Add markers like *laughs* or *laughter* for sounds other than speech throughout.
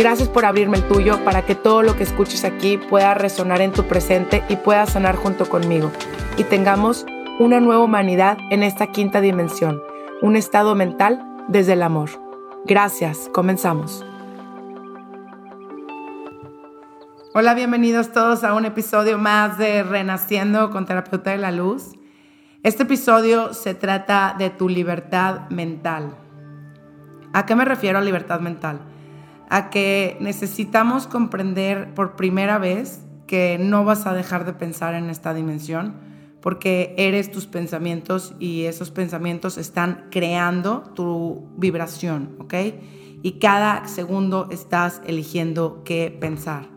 Gracias por abrirme el tuyo para que todo lo que escuches aquí pueda resonar en tu presente y pueda sanar junto conmigo. Y tengamos una nueva humanidad en esta quinta dimensión, un estado mental desde el amor. Gracias, comenzamos. Hola, bienvenidos todos a un episodio más de Renaciendo con Terapeuta de la Luz. Este episodio se trata de tu libertad mental. ¿A qué me refiero a libertad mental? A que necesitamos comprender por primera vez que no vas a dejar de pensar en esta dimensión, porque eres tus pensamientos y esos pensamientos están creando tu vibración, ¿ok? Y cada segundo estás eligiendo qué pensar.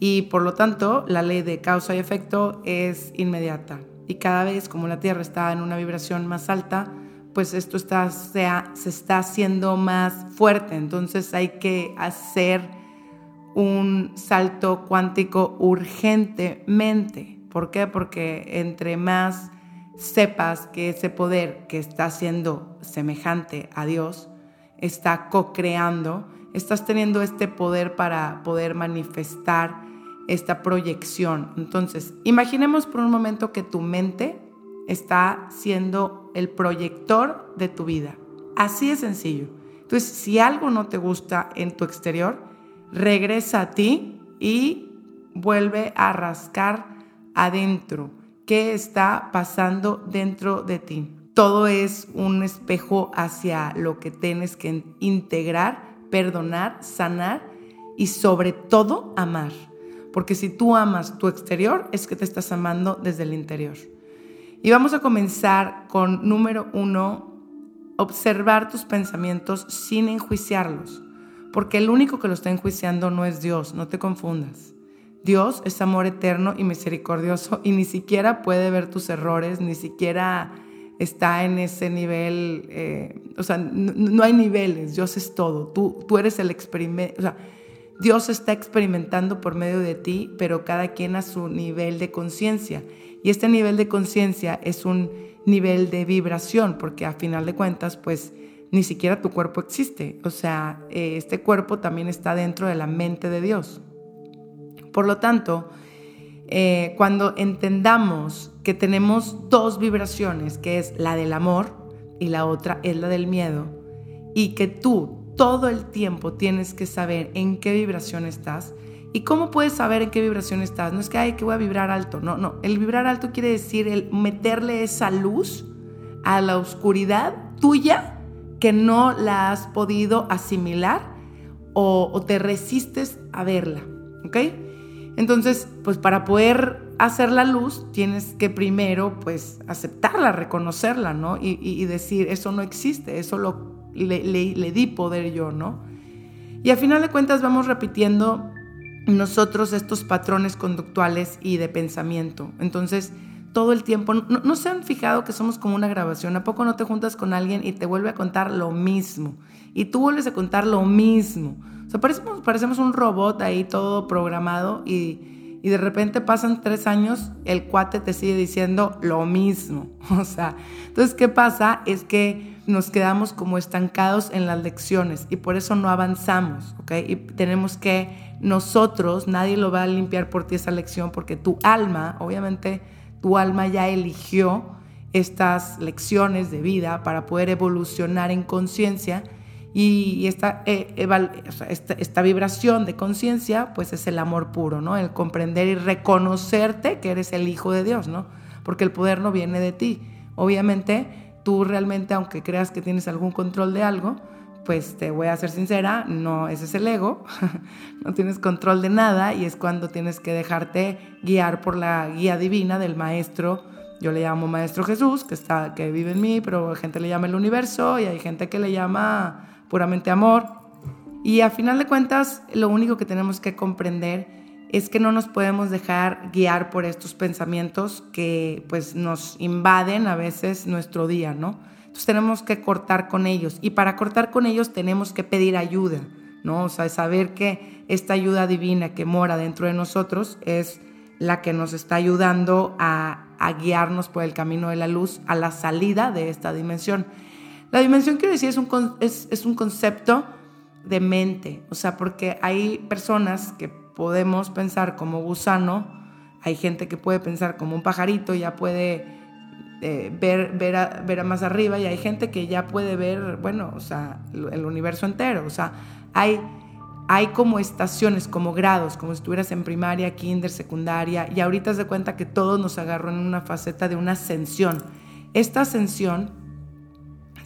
Y por lo tanto, la ley de causa y efecto es inmediata. Y cada vez como la Tierra está en una vibración más alta, pues esto está, se está haciendo más fuerte. Entonces hay que hacer un salto cuántico urgentemente. ¿Por qué? Porque entre más sepas que ese poder que está siendo semejante a Dios está co-creando, estás teniendo este poder para poder manifestar esta proyección. Entonces, imaginemos por un momento que tu mente está siendo el proyector de tu vida. Así de sencillo. Entonces, si algo no te gusta en tu exterior, regresa a ti y vuelve a rascar adentro. ¿Qué está pasando dentro de ti? Todo es un espejo hacia lo que tienes que integrar, perdonar, sanar y sobre todo amar. Porque si tú amas tu exterior, es que te estás amando desde el interior. Y vamos a comenzar con número uno, observar tus pensamientos sin enjuiciarlos, porque el único que lo está enjuiciando no es Dios, no te confundas. Dios es amor eterno y misericordioso y ni siquiera puede ver tus errores, ni siquiera está en ese nivel, eh, o sea, no, hay niveles, Dios es todo, tú, tú eres el experimento, Dios está experimentando por medio de ti, pero cada quien a su nivel de conciencia. Y este nivel de conciencia es un nivel de vibración, porque a final de cuentas, pues ni siquiera tu cuerpo existe. O sea, eh, este cuerpo también está dentro de la mente de Dios. Por lo tanto, eh, cuando entendamos que tenemos dos vibraciones, que es la del amor y la otra es la del miedo, y que tú todo el tiempo tienes que saber en qué vibración estás, ¿Y cómo puedes saber en qué vibración estás? No es que, hay que voy a vibrar alto. No, no. El vibrar alto quiere decir el meterle esa luz a la oscuridad tuya que no la has podido asimilar o, te resistes a verla. ¿Ok? Entonces, pues para poder hacer la luz, tienes que primero, pues, aceptarla, reconocerla, ¿no? Y, decir, eso no existe, eso lo, le, le di poder yo, ¿no? Y a final de cuentas vamos repitiendo nosotros estos patrones conductuales y de pensamiento. Entonces, todo el tiempo, no, se han fijado que somos como una grabación. ¿A poco no te juntas con alguien y te vuelve a contar lo mismo? Y tú vuelves a contar lo mismo. O sea, parecemos, parecemos un robot ahí todo programado y, y de repente pasan tres años, el cuate te sigue diciendo lo mismo. *laughs* O sea, entonces, ¿qué pasa? Es que nos quedamos como estancados en las lecciones y por eso no avanzamos, ¿ok? Y tenemos que nosotros, nadie lo va a limpiar por ti esa lección porque tu alma, obviamente tu alma ya eligió estas lecciones de vida para poder evolucionar en conciencia y, esta, eh, esta, esta, vibración de conciencia pues es el amor puro, ¿no? El comprender y reconocerte que eres el hijo de Dios, ¿no? porque el poder no viene de ti. Obviamente, tú realmente, aunque creas que tienes algún control de algo, pues te voy a ser sincera, no, ese es el ego, *laughs* no tienes control de nada y es cuando tienes que dejarte guiar por la guía divina del maestro. Yo le llamo maestro Jesús, que, está, que vive en mí, pero gente le llama el universo y hay gente que le llama puramente amor. Y a final de cuentas, lo único que tenemos que comprender es que no nos podemos dejar guiar por estos pensamientos que pues nos invaden a veces nuestro día, ¿no? Entonces tenemos que cortar con ellos y para cortar con ellos tenemos que pedir ayuda, ¿no? O sea, saber que esta ayuda divina que mora dentro de nosotros es la que nos está ayudando a, guiarnos por el camino de la luz a la salida de esta dimensión. La dimensión, quiero decir, es un, es un concepto de mente, o sea, porque hay personas que podemos pensar como gusano, hay gente que puede pensar como un pajarito, ya puede eh, ver, ver, a, ver más arriba y hay gente que ya puede ver, bueno, o sea, el universo entero, o sea, hay, hay como estaciones, como grados, como si estuvieras en primaria, kinder, secundaria, y ahorita se cuenta que todo nos agarró en una faceta de una ascensión. Esta ascensión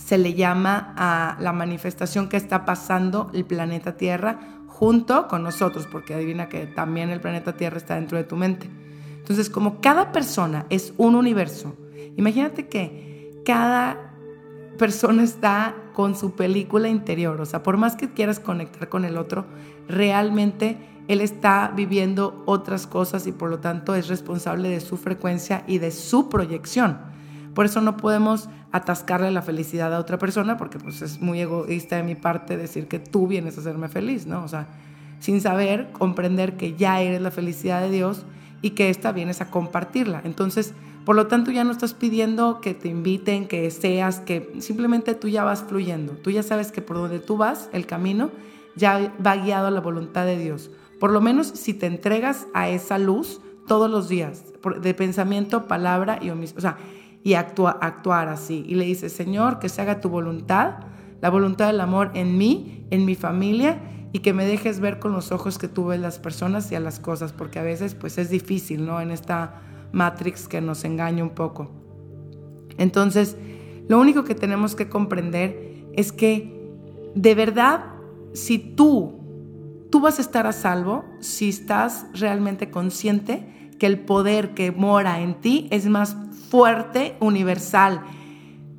se le llama a la manifestación que está pasando el planeta Tierra junto con nosotros, porque adivina que también el planeta Tierra está dentro de tu mente. Entonces, como cada persona es un universo, imagínate que cada persona está con su película interior, o sea, por más que quieras conectar con el otro, realmente él está viviendo otras cosas y por lo tanto es responsable de su frecuencia y de su proyección. Por eso no podemos atascarle la felicidad a otra persona, porque pues es muy egoísta de mi parte decir que tú vienes a hacerme feliz, ¿no? O sea, sin saber, comprender que ya eres la felicidad de Dios y que esta vienes a compartirla. Entonces, por lo tanto, ya no estás pidiendo que te inviten, que seas, que simplemente tú ya vas fluyendo. Tú ya sabes que por donde tú vas, el camino ya va guiado a la voluntad de Dios. Por lo menos si te entregas a esa luz todos los días, de pensamiento, palabra y omisión. O sea, y actuar así. Y le dice, Señor, que se haga tu voluntad, la voluntad del amor en mí, en mi familia, y que me dejes ver con los ojos que tú ves las personas y a las cosas, porque a veces pues es difícil, ¿no? En esta matrix que nos engaña un poco. Entonces, lo único que tenemos que comprender es que de verdad, si tú, tú vas a estar a salvo, si estás realmente consciente que el poder que mora en ti es más fuerte, universal,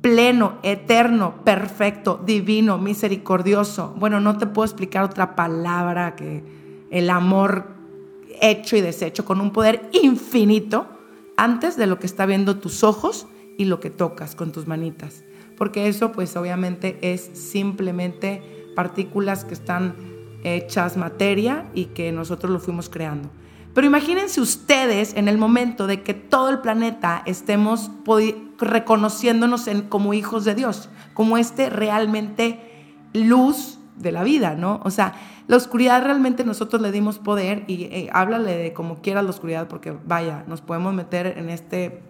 pleno, eterno, perfecto, divino, misericordioso. Bueno, no te puedo explicar otra palabra que el amor hecho y deshecho con un poder infinito antes de lo que está viendo tus ojos y lo que tocas con tus manitas. Porque eso pues obviamente es simplemente partículas que están hechas materia y que nosotros lo fuimos creando. Pero imagínense ustedes en el momento de que todo el planeta estemos reconociéndonos como hijos de Dios, como este realmente luz de la vida, ¿no? O sea, la oscuridad realmente nosotros le dimos poder y eh, háblale de como quieras la oscuridad, porque vaya, nos podemos meter en, este,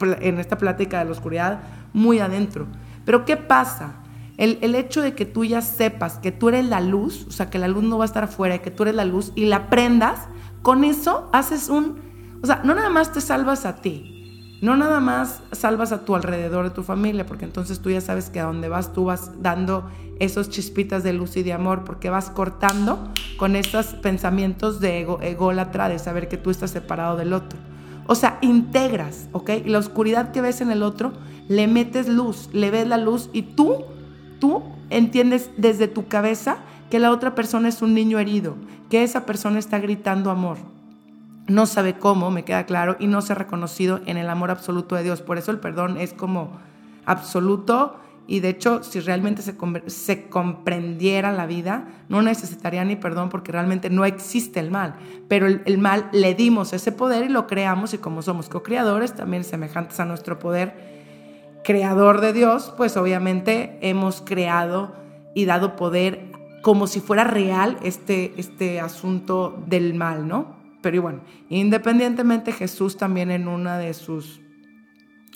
en esta plática de la oscuridad muy adentro. Pero ¿qué pasa? El, el, hecho de que tú ya sepas que tú eres la luz, o sea, que la luz no va a estar afuera, que tú eres la luz y la prendas, con eso haces un, o sea, no nada más te salvas a ti, no nada más salvas a tu alrededor de tu familia, porque entonces tú ya sabes que a donde vas tú vas dando esos chispitas de luz y de amor, porque vas cortando con estos pensamientos de ego, ególatra, de saber que tú estás separado del otro. O sea, integras, ¿ok? Y la oscuridad que ves en el otro, le metes luz, le ves la luz y tú, tú entiendes desde tu cabeza que la otra persona es un niño herido, que esa persona está gritando amor. No sabe cómo, me queda claro, y no se ha reconocido en el amor absoluto de Dios. Por eso el perdón es como absoluto y de hecho si realmente se, se comprendiera la vida, no necesitaría ni perdón porque realmente no existe el mal. Pero el, el mal le dimos ese poder y lo creamos y como somos co-creadores, también semejantes a nuestro poder creador de Dios, pues obviamente hemos creado y dado poder como si fuera real este, este asunto del mal, ¿no? Pero bueno, independientemente Jesús también en una de sus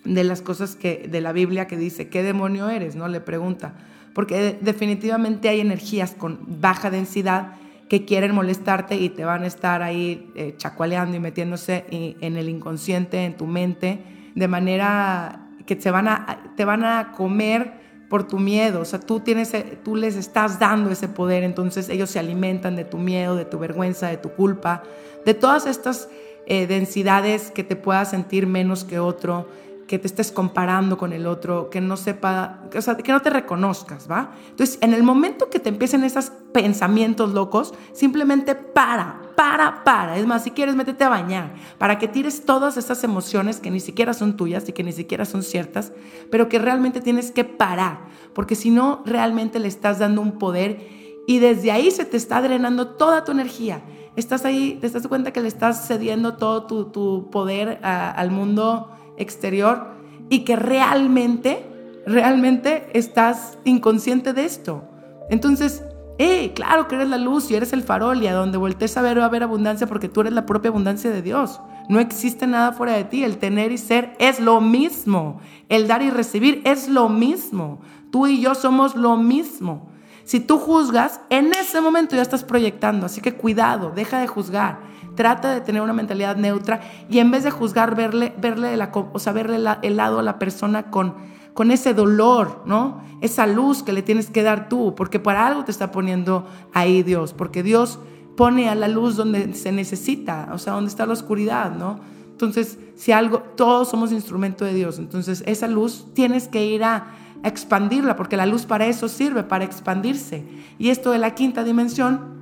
de las cosas que de la Biblia que dice, ¿qué demonio eres? ¿no? Le pregunta, porque definitivamente hay energías con baja densidad que quieren molestarte y te van a estar ahí eh, y metiéndose en el inconsciente, en tu mente, de manera que te van a, te van a comer por tu miedo, o sea, tú, tienes, tú les estás dando ese poder, entonces ellos se alimentan de tu miedo, de tu vergüenza, de tu culpa, de todas estas eh, densidades que te puedas sentir menos que otro, que te estés comparando con el otro, que no sepa, o sea, que no te reconozcas, ¿va? Entonces, en el momento que te empiecen esos pensamientos locos, simplemente para, para, para. Es más, si quieres, métete a bañar, para que tires todas esas emociones que ni siquiera son tuyas y que ni siquiera son ciertas, pero que realmente tienes que parar, porque si no, realmente le estás dando un poder y desde ahí se te está drenando toda tu energía. Estás ahí, te das cuenta que le estás cediendo todo tu, poder al mundo exterior y que realmente, realmente estás inconsciente de esto. Entonces, hey, claro que eres la luz y eres el farol y a donde voltees a ver va a haber abundancia porque tú eres la propia abundancia de Dios. No existe nada fuera de ti. El tener y ser es lo mismo. El dar y recibir es lo mismo. Tú y yo somos lo mismo. Si tú juzgas, en ese momento ya estás proyectando. Así que cuidado, deja de juzgar. Trata de tener una mentalidad neutra y en vez de juzgar, verle, verle, o sea, verle el lado a la persona con, con ese dolor, ¿no? Esa luz que le tienes que dar tú, porque para algo te está poniendo ahí Dios, porque Dios pone a la luz donde se necesita, o sea, donde está la oscuridad, ¿no? Entonces, si algo, todos somos instrumento de Dios, entonces esa luz tienes que ir a expandirla, porque la luz para eso sirve, para expandirse. Y esto de la quinta dimensión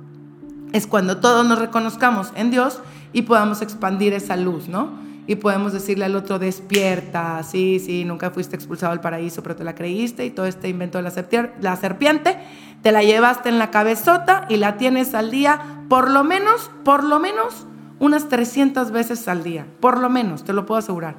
es cuando todos nos reconozcamos en Dios y podamos expandir esa luz, ¿no? Y podemos decirle al otro, despierta, sí, sí, nunca fuiste expulsado del paraíso, pero te la creíste y todo este invento de la, la serpiente, te la llevaste en la cabezota y la tienes al día, por lo menos, por lo menos, unas 300 veces al día, por lo menos, te lo puedo asegurar.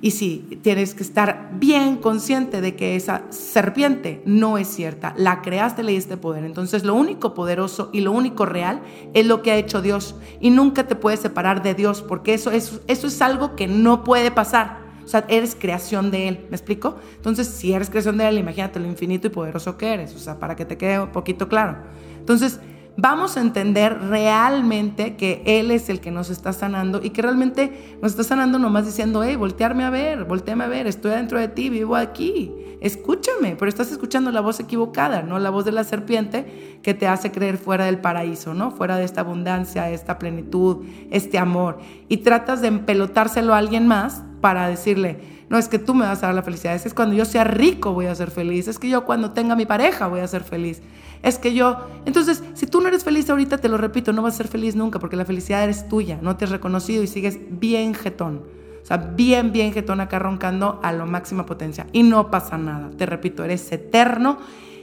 Y sí, tienes que estar bien consciente de que esa serpiente no es cierta. La creaste, le diste poder. Entonces lo único poderoso y lo único real es lo que ha hecho Dios. Y nunca te puedes separar de Dios porque eso, eso, eso es algo que no puede pasar. O sea, eres creación de Él. ¿Me explico? Entonces, si eres creación de Él, imagínate lo infinito y poderoso que eres. O sea, para que te quede un poquito claro. Entonces, vamos a entender realmente que Él es el que nos está sanando y que realmente nos está sanando nomás diciendo, hey, voltearme a ver, volteame a ver, estoy dentro de ti, vivo aquí, escúchame, pero estás escuchando la voz equivocada, no la voz de la serpiente que te hace creer fuera del paraíso, ¿no? Fuera de esta abundancia, esta plenitud, este amor. Y tratas de empelotárselo a alguien más para decirle, no es que tú me vas a dar la felicidad, es que cuando yo sea rico voy a ser feliz, es que yo cuando tenga mi pareja voy a ser feliz, es que yo, entonces, si tú no eres feliz ahorita, te lo repito, no vas a ser feliz nunca porque la felicidad eres tuya, no te has reconocido y sigues bien jetón. O sea, bien, bien jetón acá roncando a la máxima potencia. Y no pasa nada. Te repito, eres eterno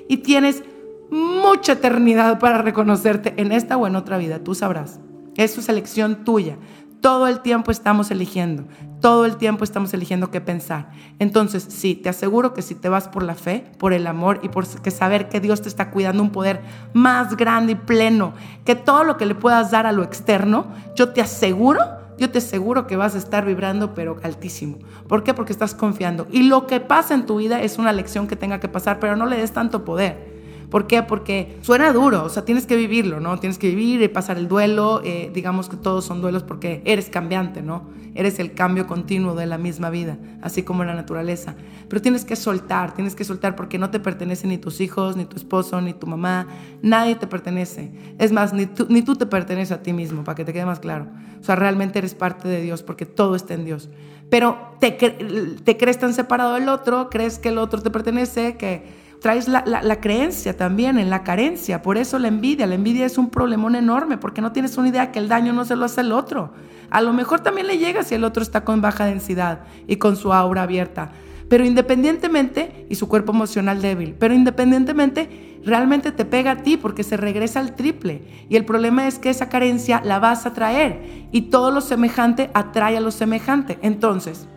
y tienes mucha eternidad para reconocerte en esta o en otra vida. Tú sabrás. Es su elección tuya. Todo el tiempo estamos eligiendo, todo el tiempo estamos eligiendo qué pensar. Entonces, sí, te aseguro que si te vas por la fe, por el amor y por saber que Dios te está cuidando un poder más grande y pleno, que todo lo que le puedas dar a lo externo, yo te aseguro yo te aseguro que vas a estar vibrando, pero altísimo. ¿Por qué? Porque estás confiando. Y lo que pasa en tu vida es una lección que tenga que pasar, pero no le des tanto poder. ¿Por qué? Porque suena duro, o sea, tienes que vivirlo, ¿no? Tienes que vivir y pasar el duelo. Eh, digamos que todos son duelos porque eres cambiante, ¿no? Eres el cambio continuo de la misma vida, así como la naturaleza. Pero tienes que soltar, tienes que soltar porque no te pertenecen ni tus hijos, ni tu esposo, ni tu mamá. Nadie te pertenece. Es más, ni tú, ni tú te perteneces a ti mismo, para que te quede más claro. O sea, realmente eres parte de Dios porque todo está en Dios. Pero te, te crees tan separado del otro, crees que el otro te pertenece, que traes la, creencia también en la carencia. Por eso la envidia. La envidia es un problemón enorme porque no tienes una idea que el daño no se lo hace el otro. A lo mejor también le llega si el otro está con baja densidad y con su aura abierta. Pero independientemente, y su cuerpo emocional débil, pero independientemente, realmente te pega a ti porque se regresa al triple. Y el problema es que esa carencia la vas a traer y todo lo semejante atrae a lo semejante. Entonces,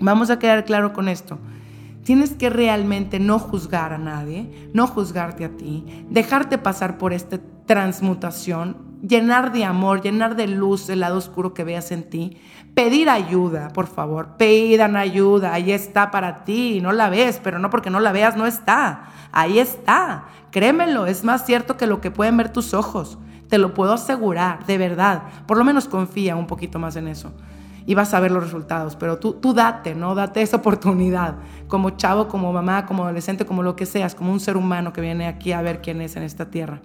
vamos a quedar claro con esto. Tienes que realmente no juzgar a nadie, no juzgarte a ti, dejarte pasar por esta transmutación, llenar de amor, llenar de luz el lado oscuro que veas en ti. Pedir ayuda, por favor, pidan ayuda, ahí está para ti, no la ves, pero no porque no la veas, no está, ahí está, créemelo, es más cierto que lo que pueden ver tus ojos, te lo puedo asegurar, de verdad, por lo menos confía un poquito más en eso. Y vas a ver los resultados. Pero tú, tú date, ¿no? Date esa oportunidad. Como chavo, como mamá, como adolescente, como lo que seas, como un ser humano que viene aquí a ver quién es en esta tierra.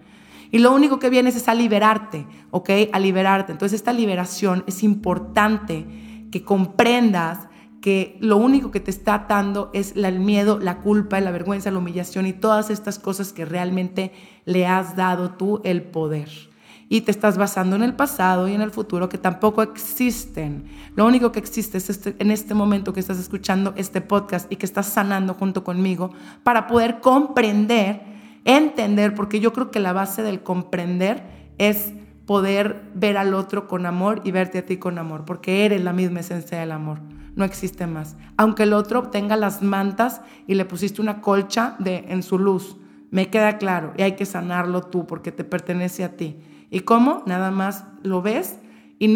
Y lo único que vienes es a liberarte, ¿ok? A liberarte. Entonces esta liberación es importante que comprendas que lo único que te está atando es el miedo, la culpa, la vergüenza, la humillación y todas estas cosas que realmente le has dado tú el poder. Y te estás basando en el pasado y en el futuro que tampoco existen. Lo único que existe es este, en este momento que estás escuchando este podcast y que estás sanando junto conmigo para poder comprender, entender, porque yo creo que la base del comprender es poder ver al otro con amor y verte a ti con amor, porque eres la misma esencia del amor no existe más. Aunque el otro tenga las mantas y le pusiste una colcha de, en su luz, me queda claro y hay que sanarlo tú porque te pertenece a ti. ¿Y cómo? Nada más lo ves y,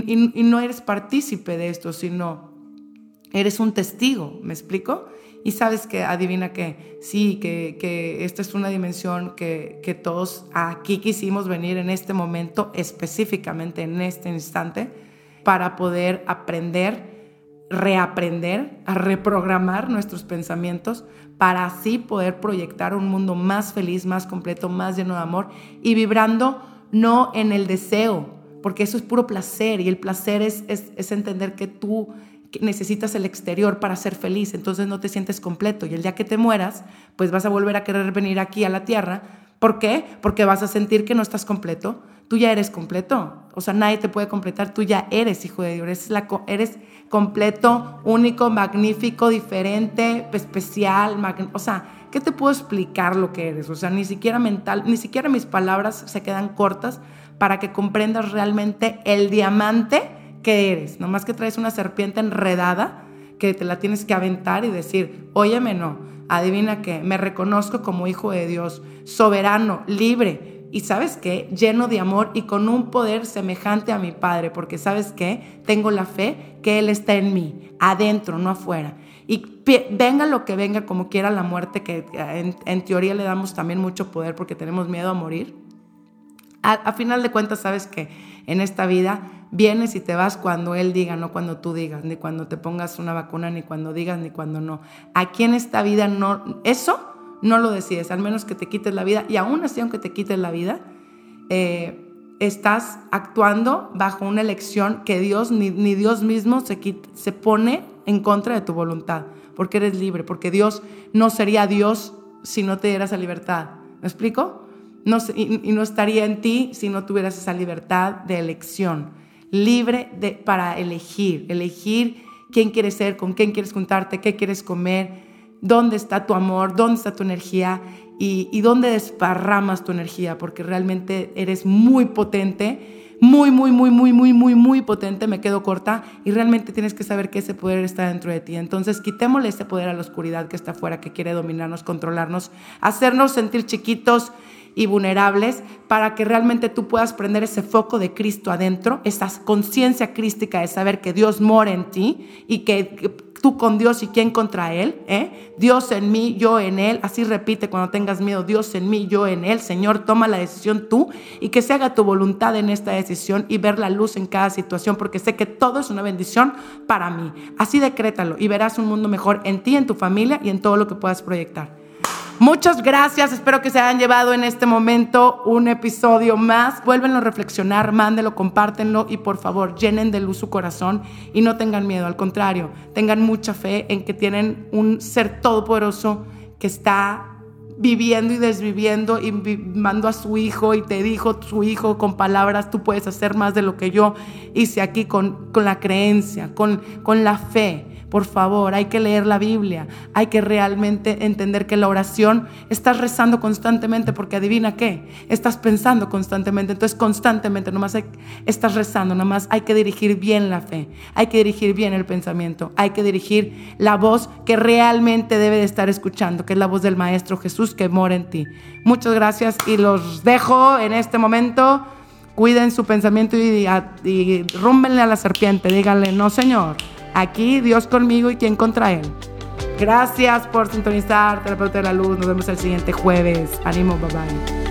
no eres partícipe de esto, sino eres un testigo, ¿me explico? Y sabes que, adivina que sí, que, que, esta es una dimensión que, que todos aquí quisimos venir en este momento, específicamente en este instante, para poder aprender reaprender, a reprogramar nuestros pensamientos para así poder proyectar un mundo más feliz, más completo, más lleno de amor y vibrando no en el deseo, porque eso es puro placer y el placer es, es, entender que tú necesitas el exterior para ser feliz, entonces no te sientes completo y el día que te mueras, pues vas a volver a querer venir aquí a la tierra. ¿Por qué? Porque vas a sentir que no estás completo. Tú ya eres completo. O sea, nadie te puede completar. Tú ya eres hijo de Dios. Eres, la, eres completo, único, magnífico, diferente, especial, o sea, ¿qué te puedo explicar lo que eres? O sea, ni siquiera mental, ni siquiera mis palabras se quedan cortas para que comprendas realmente el diamante que eres. Nomás que traes una serpiente enredada que te la tienes que aventar y decir, óyeme no, adivina qué, me reconozco como hijo de Dios, soberano, libre, y sabes qué, lleno de amor y con un poder semejante a mi Padre, porque sabes qué, tengo la fe que Él está en mí, adentro, no afuera. Y venga lo que venga, como quiera la muerte, que en, teoría le damos también mucho poder porque tenemos miedo a morir. A, final de cuentas, sabes que en esta vida vienes y te vas cuando Él diga, no cuando tú digas, ni cuando te pongas una vacuna, ni cuando digas, ni cuando no. Aquí en esta vida no, eso no lo decides, al menos que te quites la vida. Y aún así, aunque te quites la vida, eh, estás actuando bajo una elección que Dios, ni, Dios mismo se, pone en contra de tu voluntad, porque eres libre, porque Dios no sería Dios si no te dieras esa libertad. ¿Me explico? No, y, y, no estaría en ti si no tuvieras esa libertad de elección, libre de, para elegir, elegir quién quieres ser, con quién quieres juntarte, qué quieres comer, dónde está tu amor, dónde está tu energía y, dónde desparramas tu energía, porque realmente eres muy potente, muy, muy, muy, muy, muy, muy, muy potente, me quedo corta, y realmente tienes que saber que ese poder está dentro de ti. Entonces, quitémosle ese poder a la oscuridad que está afuera, que quiere dominarnos, controlarnos, hacernos sentir chiquitos y vulnerables para que realmente tú puedas prender ese foco de Cristo adentro, esa conciencia crística de saber que Dios mora en ti y que tú con Dios y quién contra Él. ¿eh? Dios en mí, yo en Él. Así repite cuando tengas miedo, Dios en mí, yo en Él. Señor, toma la decisión tú y que se haga tu voluntad en esta decisión y ver la luz en cada situación, porque sé que todo es una bendición para mí. Así decrétalo y verás un mundo mejor en ti, en tu familia y en todo lo que puedas proyectar. Muchas gracias, espero que se hayan llevado en este momento un episodio más. Vuélvenlo a reflexionar, mándenlo, compártenlo y por favor llenen de luz su corazón y no tengan miedo, al contrario, tengan mucha fe en que tienen un ser todopoderoso que está viviendo y desviviendo y mando a su hijo y te dijo su hijo con palabras, tú puedes hacer más de lo que yo hice aquí con, con la creencia, con, con la fe. Por favor, hay que leer la Biblia, hay que realmente entender que la oración estás rezando constantemente porque adivina qué, estás pensando constantemente, entonces constantemente, nomás estás rezando, nomás hay que dirigir bien la fe, hay que dirigir bien el pensamiento, hay que dirigir la voz que realmente debe de estar escuchando, que es la voz del Maestro Jesús que mora en ti. Muchas gracias y los dejo en este momento. Cuiden su pensamiento y, y, rúmbenle a la serpiente, díganle, no Señor. Aquí Dios conmigo y quien contra Él. Gracias por sintonizar, Terapeuta de la Luz. Nos vemos el siguiente jueves. Ánimo, bye bye.